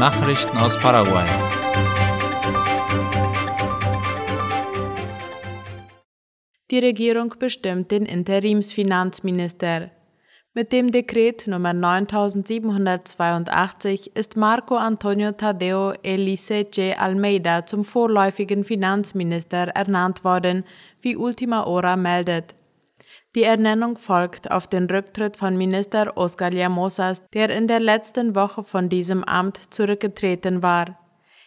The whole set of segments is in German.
Nachrichten aus Paraguay. Die Regierung bestimmt den Interimsfinanzminister. Mit dem Dekret Nummer 9782 ist Marco Antonio Tadeo Elisece Almeida zum vorläufigen Finanzminister ernannt worden, wie Ultima Hora meldet. Die Ernennung folgt auf den Rücktritt von Minister Oscar Llamosas, der in der letzten Woche von diesem Amt zurückgetreten war.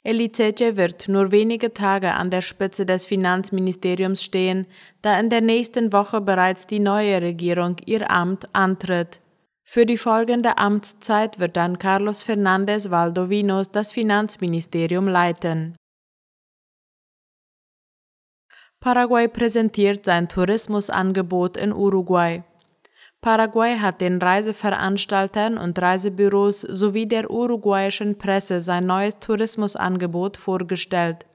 Elicece wird nur wenige Tage an der Spitze des Finanzministeriums stehen, da in der nächsten Woche bereits die neue Regierung ihr Amt antritt. Für die folgende Amtszeit wird dann Carlos Fernández Valdovinos das Finanzministerium leiten. Paraguay präsentiert sein Tourismusangebot in Uruguay. Paraguay hat den Reiseveranstaltern und Reisebüros sowie der uruguayischen Presse sein neues Tourismusangebot vorgestellt.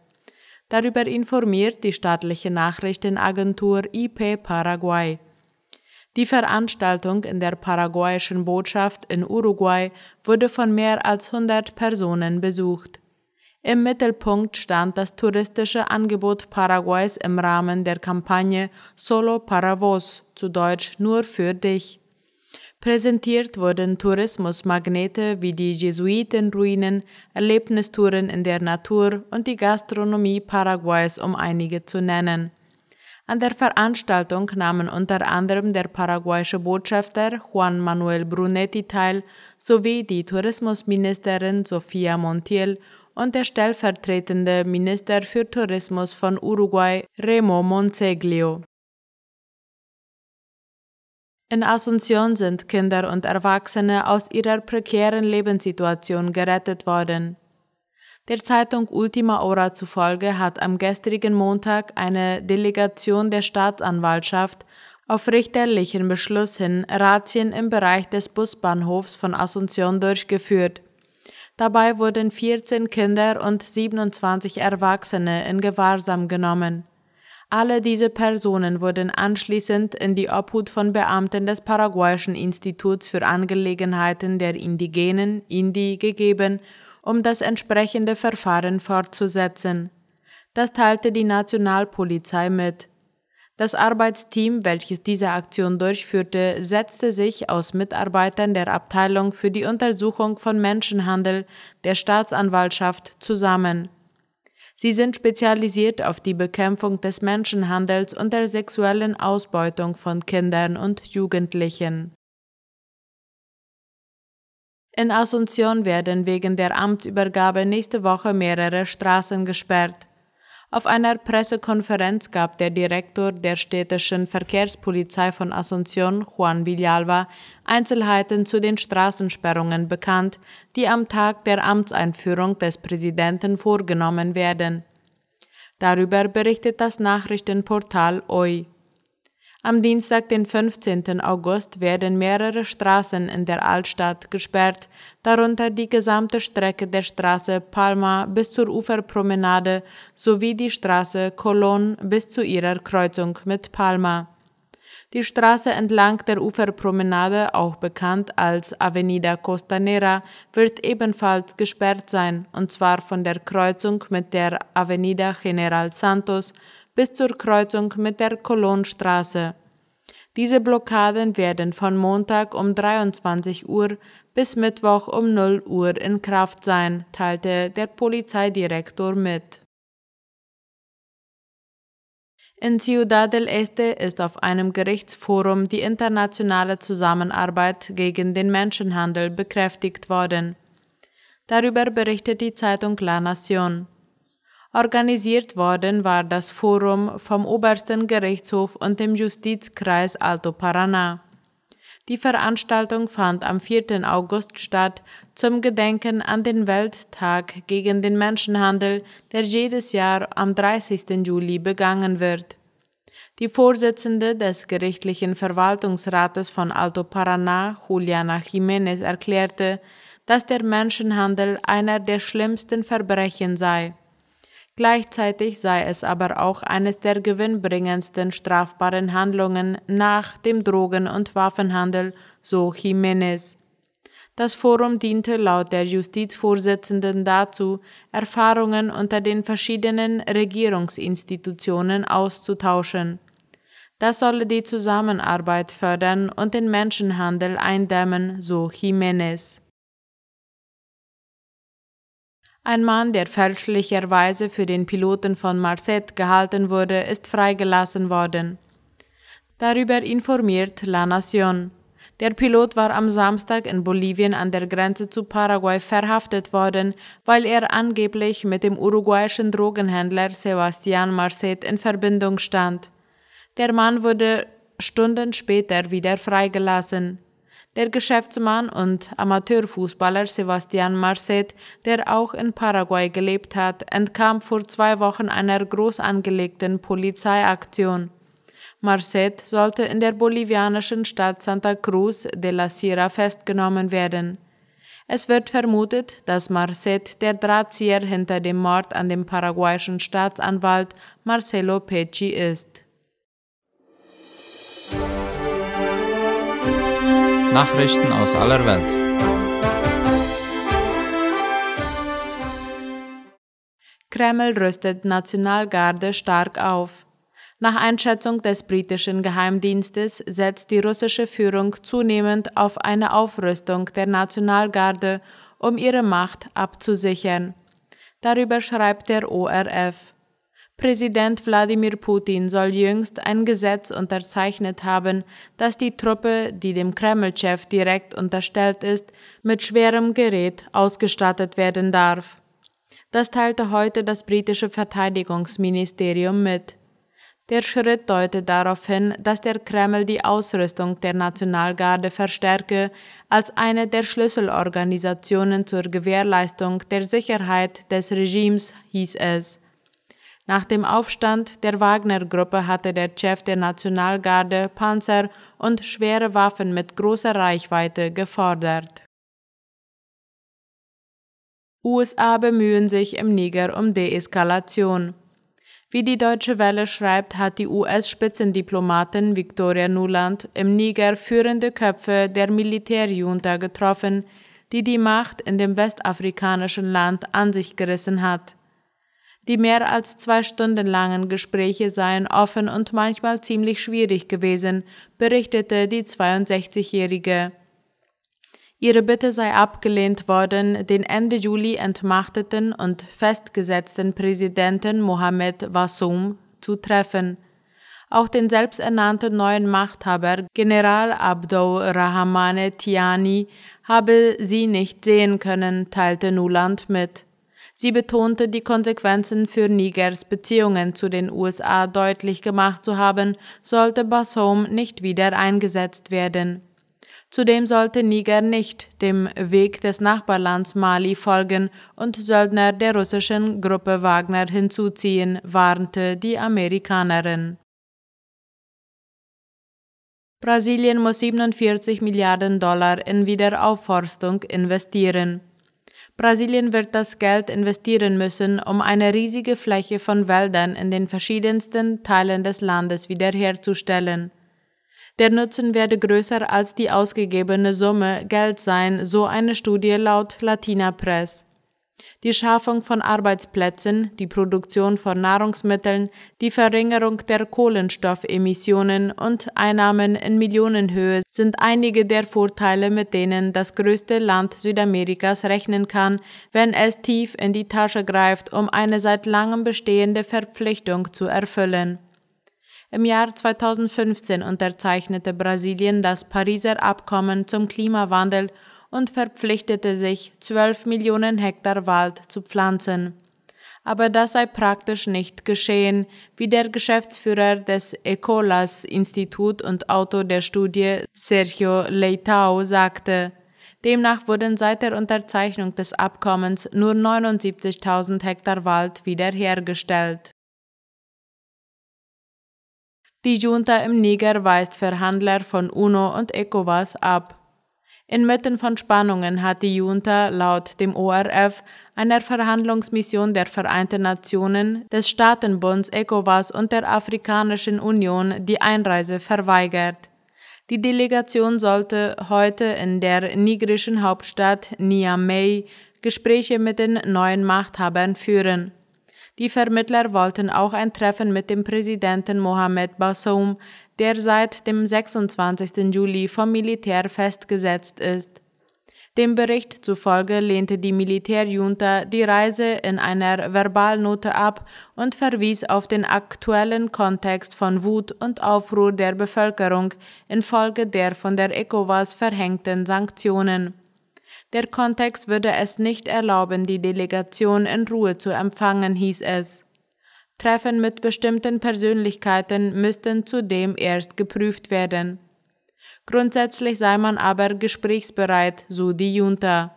Darüber informiert die staatliche Nachrichtenagentur IP Paraguay. Die Veranstaltung in der paraguayischen Botschaft in Uruguay wurde von mehr als 100 Personen besucht. Im Mittelpunkt stand das touristische Angebot Paraguays im Rahmen der Kampagne Solo para vos, zu Deutsch nur für dich. Präsentiert wurden Tourismusmagnete wie die Jesuitenruinen, Erlebnistouren in der Natur und die Gastronomie Paraguays, um einige zu nennen. An der Veranstaltung nahmen unter anderem der paraguayische Botschafter Juan Manuel Brunetti teil sowie die Tourismusministerin Sofia Montiel und der stellvertretende Minister für Tourismus von Uruguay, Remo Monseglio. In Asunción sind Kinder und Erwachsene aus ihrer prekären Lebenssituation gerettet worden. Der Zeitung Ultima Hora zufolge hat am gestrigen Montag eine Delegation der Staatsanwaltschaft auf richterlichen Beschluss hin Razzien im Bereich des Busbahnhofs von Asunción durchgeführt. Dabei wurden 14 Kinder und 27 Erwachsene in Gewahrsam genommen. Alle diese Personen wurden anschließend in die Obhut von Beamten des Paraguayischen Instituts für Angelegenheiten der Indigenen Indi gegeben, um das entsprechende Verfahren fortzusetzen. Das teilte die Nationalpolizei mit. Das Arbeitsteam, welches diese Aktion durchführte, setzte sich aus Mitarbeitern der Abteilung für die Untersuchung von Menschenhandel der Staatsanwaltschaft zusammen. Sie sind spezialisiert auf die Bekämpfung des Menschenhandels und der sexuellen Ausbeutung von Kindern und Jugendlichen. In Asunción werden wegen der Amtsübergabe nächste Woche mehrere Straßen gesperrt. Auf einer Pressekonferenz gab der Direktor der städtischen Verkehrspolizei von Asunción, Juan Villalba, Einzelheiten zu den Straßensperrungen bekannt, die am Tag der Amtseinführung des Präsidenten vorgenommen werden. Darüber berichtet das Nachrichtenportal OI. Am Dienstag, den 15. August, werden mehrere Straßen in der Altstadt gesperrt, darunter die gesamte Strecke der Straße Palma bis zur Uferpromenade sowie die Straße Colón bis zu ihrer Kreuzung mit Palma. Die Straße entlang der Uferpromenade, auch bekannt als Avenida Costanera, wird ebenfalls gesperrt sein, und zwar von der Kreuzung mit der Avenida General Santos bis zur Kreuzung mit der Kolonstraße. Diese Blockaden werden von Montag um 23 Uhr bis Mittwoch um 0 Uhr in Kraft sein, teilte der Polizeidirektor mit. In Ciudad del Este ist auf einem Gerichtsforum die internationale Zusammenarbeit gegen den Menschenhandel bekräftigt worden. Darüber berichtet die Zeitung La Nación. Organisiert worden war das Forum vom Obersten Gerichtshof und dem Justizkreis Alto Paraná. Die Veranstaltung fand am 4. August statt zum Gedenken an den Welttag gegen den Menschenhandel, der jedes Jahr am 30. Juli begangen wird. Die Vorsitzende des gerichtlichen Verwaltungsrates von Alto Paraná, Juliana Jiménez, erklärte, dass der Menschenhandel einer der schlimmsten Verbrechen sei. Gleichzeitig sei es aber auch eines der gewinnbringendsten strafbaren Handlungen nach dem Drogen- und Waffenhandel, so Jiménez. Das Forum diente laut der Justizvorsitzenden dazu, Erfahrungen unter den verschiedenen Regierungsinstitutionen auszutauschen. Das solle die Zusammenarbeit fördern und den Menschenhandel eindämmen, so Jiménez. Ein Mann, der fälschlicherweise für den Piloten von Marset gehalten wurde, ist freigelassen worden. Darüber informiert La Nación. Der Pilot war am Samstag in Bolivien an der Grenze zu Paraguay verhaftet worden, weil er angeblich mit dem uruguayischen Drogenhändler Sebastián Marcet in Verbindung stand. Der Mann wurde Stunden später wieder freigelassen. Der Geschäftsmann und Amateurfußballer Sebastián Marcet, der auch in Paraguay gelebt hat, entkam vor zwei Wochen einer groß angelegten Polizeiaktion. Marcet sollte in der bolivianischen Stadt Santa Cruz de la Sierra festgenommen werden. Es wird vermutet, dass Marcet der Drahtzieher hinter dem Mord an dem paraguayischen Staatsanwalt Marcelo Pecci ist. Nachrichten aus aller Welt. Kreml rüstet Nationalgarde stark auf. Nach Einschätzung des britischen Geheimdienstes setzt die russische Führung zunehmend auf eine Aufrüstung der Nationalgarde, um ihre Macht abzusichern. Darüber schreibt der ORF. Präsident Wladimir Putin soll jüngst ein Gesetz unterzeichnet haben, das die Truppe, die dem Kreml-Chef direkt unterstellt ist, mit schwerem Gerät ausgestattet werden darf. Das teilte heute das britische Verteidigungsministerium mit. Der Schritt deutet darauf hin, dass der Kreml die Ausrüstung der Nationalgarde verstärke als eine der Schlüsselorganisationen zur Gewährleistung der Sicherheit des Regimes, hieß es. Nach dem Aufstand der Wagner-Gruppe hatte der Chef der Nationalgarde Panzer und schwere Waffen mit großer Reichweite gefordert. USA bemühen sich im Niger um Deeskalation. Wie die Deutsche Welle schreibt, hat die US-Spitzendiplomatin Victoria Nuland im Niger führende Köpfe der Militärjunta getroffen, die die Macht in dem westafrikanischen Land an sich gerissen hat. Die mehr als zwei Stunden langen Gespräche seien offen und manchmal ziemlich schwierig gewesen, berichtete die 62-Jährige. Ihre Bitte sei abgelehnt worden, den Ende Juli entmachteten und festgesetzten Präsidenten Mohamed Wassoum zu treffen. Auch den selbsternannten neuen Machthaber General Abdou Rahmane Tiani habe sie nicht sehen können, teilte Nuland mit. Sie betonte, die Konsequenzen für Nigers Beziehungen zu den USA deutlich gemacht zu haben, sollte Bassoum nicht wieder eingesetzt werden. Zudem sollte Niger nicht dem Weg des Nachbarlands Mali folgen und Söldner der russischen Gruppe Wagner hinzuziehen, warnte die Amerikanerin. Brasilien muss 47 Milliarden Dollar in Wiederaufforstung investieren. Brasilien wird das Geld investieren müssen, um eine riesige Fläche von Wäldern in den verschiedensten Teilen des Landes wiederherzustellen. Der Nutzen werde größer als die ausgegebene Summe Geld sein, so eine Studie laut Latina Press. Die Schaffung von Arbeitsplätzen, die Produktion von Nahrungsmitteln, die Verringerung der Kohlenstoffemissionen und Einnahmen in Millionenhöhe sind einige der Vorteile, mit denen das größte Land Südamerikas rechnen kann, wenn es tief in die Tasche greift, um eine seit langem bestehende Verpflichtung zu erfüllen. Im Jahr 2015 unterzeichnete Brasilien das Pariser Abkommen zum Klimawandel und verpflichtete sich, 12 Millionen Hektar Wald zu pflanzen. Aber das sei praktisch nicht geschehen, wie der Geschäftsführer des Ecolas Institut und Autor der Studie Sergio Leitao sagte. Demnach wurden seit der Unterzeichnung des Abkommens nur 79.000 Hektar Wald wiederhergestellt. Die Junta im Niger weist Verhandler von UNO und ECOWAS ab. Inmitten von Spannungen hat die Junta laut dem ORF einer Verhandlungsmission der Vereinten Nationen, des Staatenbunds ECOWAS und der Afrikanischen Union die Einreise verweigert. Die Delegation sollte heute in der nigerischen Hauptstadt Niamey Gespräche mit den neuen Machthabern führen. Die Vermittler wollten auch ein Treffen mit dem Präsidenten Mohamed Bassoum, der seit dem 26. Juli vom Militär festgesetzt ist. Dem Bericht zufolge lehnte die Militärjunta die Reise in einer Verbalnote ab und verwies auf den aktuellen Kontext von Wut und Aufruhr der Bevölkerung infolge der von der ECOWAS verhängten Sanktionen. Der Kontext würde es nicht erlauben, die Delegation in Ruhe zu empfangen, hieß es. Treffen mit bestimmten Persönlichkeiten müssten zudem erst geprüft werden. Grundsätzlich sei man aber gesprächsbereit, so die Junta.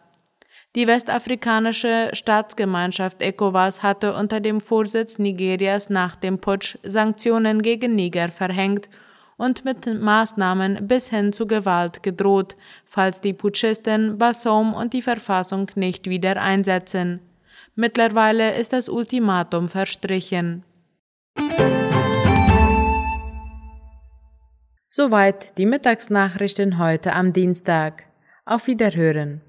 Die westafrikanische Staatsgemeinschaft ECOWAS hatte unter dem Vorsitz Nigerias nach dem Putsch Sanktionen gegen Niger verhängt und mit Maßnahmen bis hin zu Gewalt gedroht, falls die Putschisten Bassoum und die Verfassung nicht wieder einsetzen. Mittlerweile ist das Ultimatum verstrichen. Soweit die Mittagsnachrichten heute am Dienstag. Auf Wiederhören.